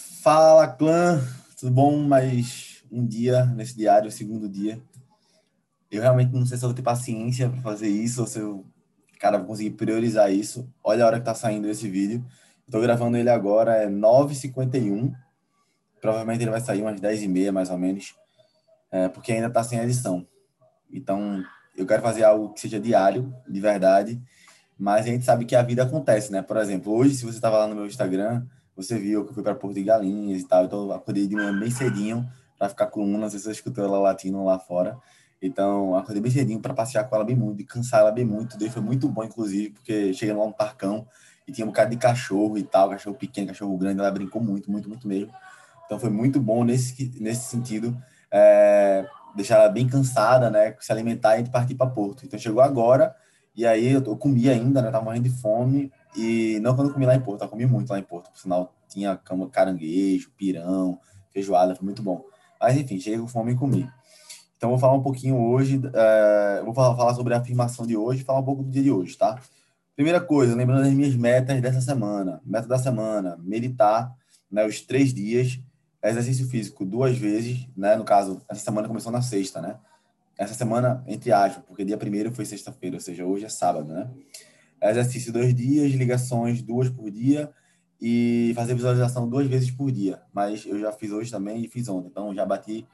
Fala, clã! Tudo bom? Mais um dia nesse diário, segundo dia. Eu realmente não sei se eu vou ter paciência para fazer isso ou se eu, cara, vou conseguir priorizar isso. Olha a hora que tá saindo esse vídeo. Estou gravando ele agora, é 9h51. Provavelmente ele vai sair umas 10h30, mais ou menos, é, porque ainda tá sem edição. Então, eu quero fazer algo que seja diário, de verdade, mas a gente sabe que a vida acontece, né? Por exemplo, hoje, se você estava lá no meu Instagram, você viu que eu fui para Porto de Galinhas e tal, então acordei de manhã bem cedinho para ficar com uma, escutou ela latindo lá fora. Então, acordei bem cedinho para passear com ela bem muito, cansar ela bem muito. Daí foi muito bom, inclusive, porque cheguei lá no parcão e tinha um bocado de cachorro e tal, cachorro pequeno, cachorro grande, ela brincou muito, muito, muito mesmo. Então foi muito bom nesse, nesse sentido, é, deixar ela bem cansada, né, se alimentar e partir para Porto. Então chegou agora, e aí eu, eu comi ainda, né, tava morrendo de fome, e não quando eu comi lá em Porto, eu comi muito lá em Porto, por sinal, tinha caranguejo, pirão, feijoada, foi muito bom. Mas enfim, cheguei com fome e comi. Então vou falar um pouquinho hoje, é, vou falar, falar sobre a afirmação de hoje, falar um pouco do dia de hoje, tá? Primeira coisa, lembrando as minhas metas dessa semana. Meta da semana, meditar, né, os três dias, exercício físico duas vezes, né, no caso, essa semana começou na sexta, né? Essa semana, entre aspas, porque dia primeiro foi sexta-feira, ou seja, hoje é sábado, né? Exercício dois dias, ligações duas por dia e fazer visualização duas vezes por dia. Mas eu já fiz hoje também e fiz ontem, então já bati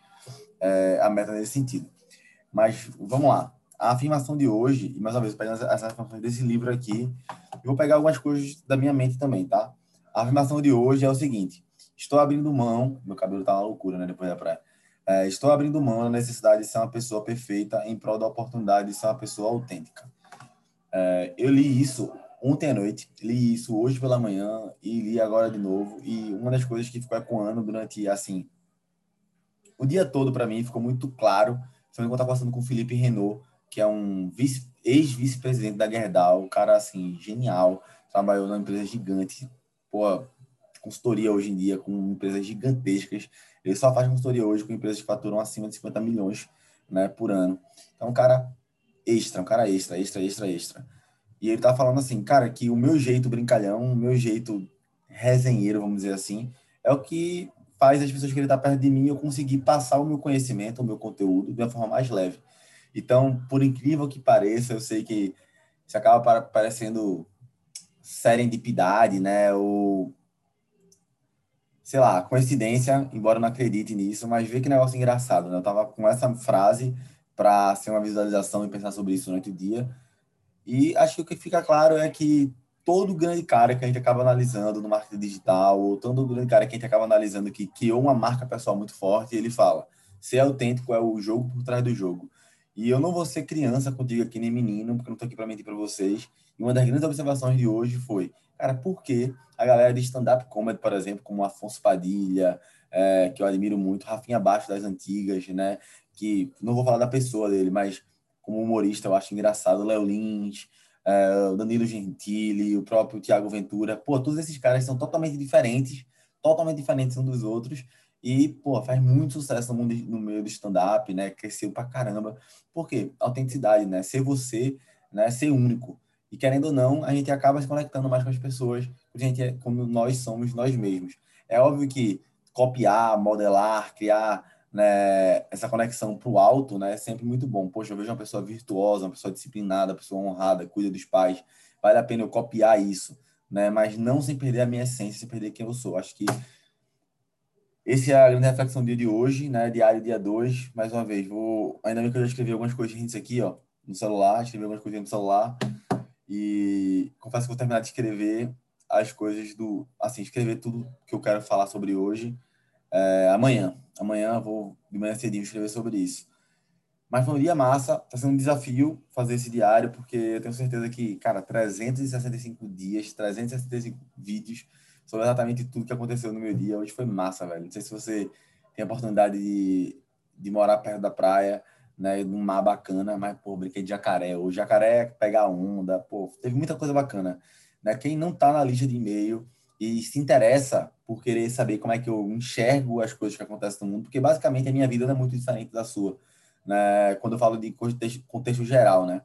é, a meta nesse sentido. Mas vamos lá. A afirmação de hoje, e mais uma vez, pegando as afirmações desse livro aqui, eu vou pegar algumas coisas da minha mente também, tá? A afirmação de hoje é o seguinte: estou abrindo mão, meu cabelo tá uma loucura, né, depois da praia. É, estou abrindo mão da necessidade de ser uma pessoa perfeita em prol da oportunidade de ser uma pessoa autêntica. É, eu li isso ontem à noite, li isso hoje pela manhã e li agora de novo. E uma das coisas que ficou ecoando durante, assim, o dia todo para mim ficou muito claro. Foi quando eu estava passando com o Felipe Renault, que é um ex-vice-presidente da Gerdau, um cara, assim, genial. Trabalhou numa empresa gigante, pô, consultoria hoje em dia com empresas gigantescas. Ele só faz consultoria hoje com empresas que faturam acima de 50 milhões né, por ano. Então, cara extra, um cara extra, extra, extra, extra. E ele tá falando assim, cara, que o meu jeito brincalhão, o meu jeito resenheiro, vamos dizer assim, é o que faz as pessoas que ele tá perto de mim eu conseguir passar o meu conhecimento, o meu conteúdo de uma forma mais leve. Então, por incrível que pareça, eu sei que isso acaba parecendo serendipidade, né? Ou sei lá, coincidência, embora eu não acredite nisso, mas vê que negócio engraçado, né? Eu tava com essa frase para ser uma visualização e pensar sobre isso durante o dia. E acho que o que fica claro é que todo grande cara que a gente acaba analisando no marketing digital, ou todo grande cara que a gente acaba analisando que criou uma marca pessoal muito forte, ele fala: ser autêntico é o jogo por trás do jogo. E eu não vou ser criança contigo aqui, nem menino, porque eu não tô aqui para mentir para vocês. E uma das grandes observações de hoje foi: cara, por que a galera de stand-up comedy, por exemplo, como Afonso Padilha, é, que eu admiro muito, Rafinha Baixo das antigas, né? Que não vou falar da pessoa dele, mas como humorista eu acho engraçado, Léo Lins, é, Danilo Gentili, o próprio Tiago Ventura. Pô, todos esses caras são totalmente diferentes, totalmente diferentes um dos outros. E, pô, faz muito sucesso no, mundo, no meio do stand-up, né? Cresceu pra caramba. Por quê? Autenticidade, né? Ser você, né? Ser único. E querendo ou não, a gente acaba se conectando mais com as pessoas, a gente é como nós somos nós mesmos. É óbvio que copiar, modelar, criar né, essa conexão para o alto né, é sempre muito bom. Poxa, eu vejo uma pessoa virtuosa, uma pessoa disciplinada, uma pessoa honrada, cuida dos pais. Vale a pena eu copiar isso, né? mas não sem perder a minha essência, sem perder quem eu sou. Acho que esse é a grande reflexão do dia de hoje, né? Diário dia 2. Mais uma vez, vou. Ainda bem que eu já escrevi algumas coisinhas aqui, ó, no celular, escrevi algumas coisinhas no celular. E confesso que vou terminar de escrever as coisas do. Assim, escrever tudo que eu quero falar sobre hoje é, amanhã. Amanhã vou de manhã cedinho escrever sobre isso. Mas um dia massa, tá sendo um desafio fazer esse diário, porque eu tenho certeza que, cara, 365 dias, 365 vídeos sobre exatamente tudo que aconteceu no meu dia. Hoje foi massa, velho. Não sei se você tem a oportunidade de, de morar perto da praia, né, num mar bacana, mas, pô, brinquei de jacaré. O jacaré é pegar onda, pô, teve muita coisa bacana. Né? Quem não tá na lista de e-mail e se interessa por querer saber como é que eu enxergo as coisas que acontecem no mundo, porque basicamente a minha vida não é muito diferente da sua, né? Quando eu falo de contexto, contexto geral, né?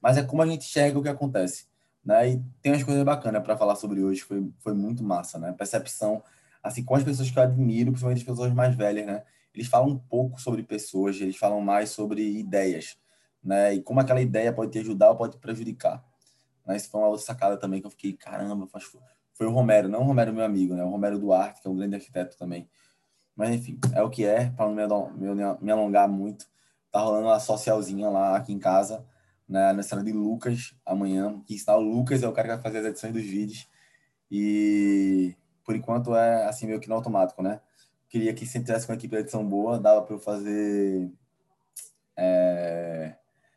Mas é como a gente enxerga o que acontece, né? E tem umas coisas bacanas para falar sobre hoje, foi, foi muito massa, né? Percepção assim, com as pessoas que eu admiro, principalmente as pessoas mais velhas, né? Eles falam um pouco sobre pessoas, eles falam mais sobre ideias, né? E como aquela ideia pode te ajudar ou pode te prejudicar. Né? Isso foi uma outra sacada também que eu fiquei, caramba, foi o Romero, não o Romero meu amigo, né? O Romero Duarte, que é um grande arquiteto também. Mas enfim, é o que é, para não me alongar muito. Tá rolando uma socialzinha lá aqui em casa, né, na cena de Lucas, amanhã. Que está o Lucas, é o cara que vai fazer as edições dos vídeos. E por enquanto é assim, meio que no automático, né? Queria que se tivesse uma equipe de edição boa, dava para eu fazer. É,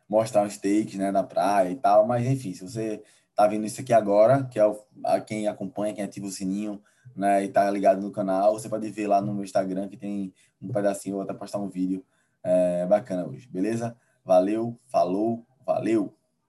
mostrar uns takes né, na praia e tal, mas enfim, se você tá vendo isso aqui agora, que é o, a quem acompanha, quem ativa o sininho, né, e tá ligado no canal, você pode ver lá no meu Instagram que tem um pedacinho, ou até postar um vídeo é, bacana hoje, beleza? Valeu, falou, valeu!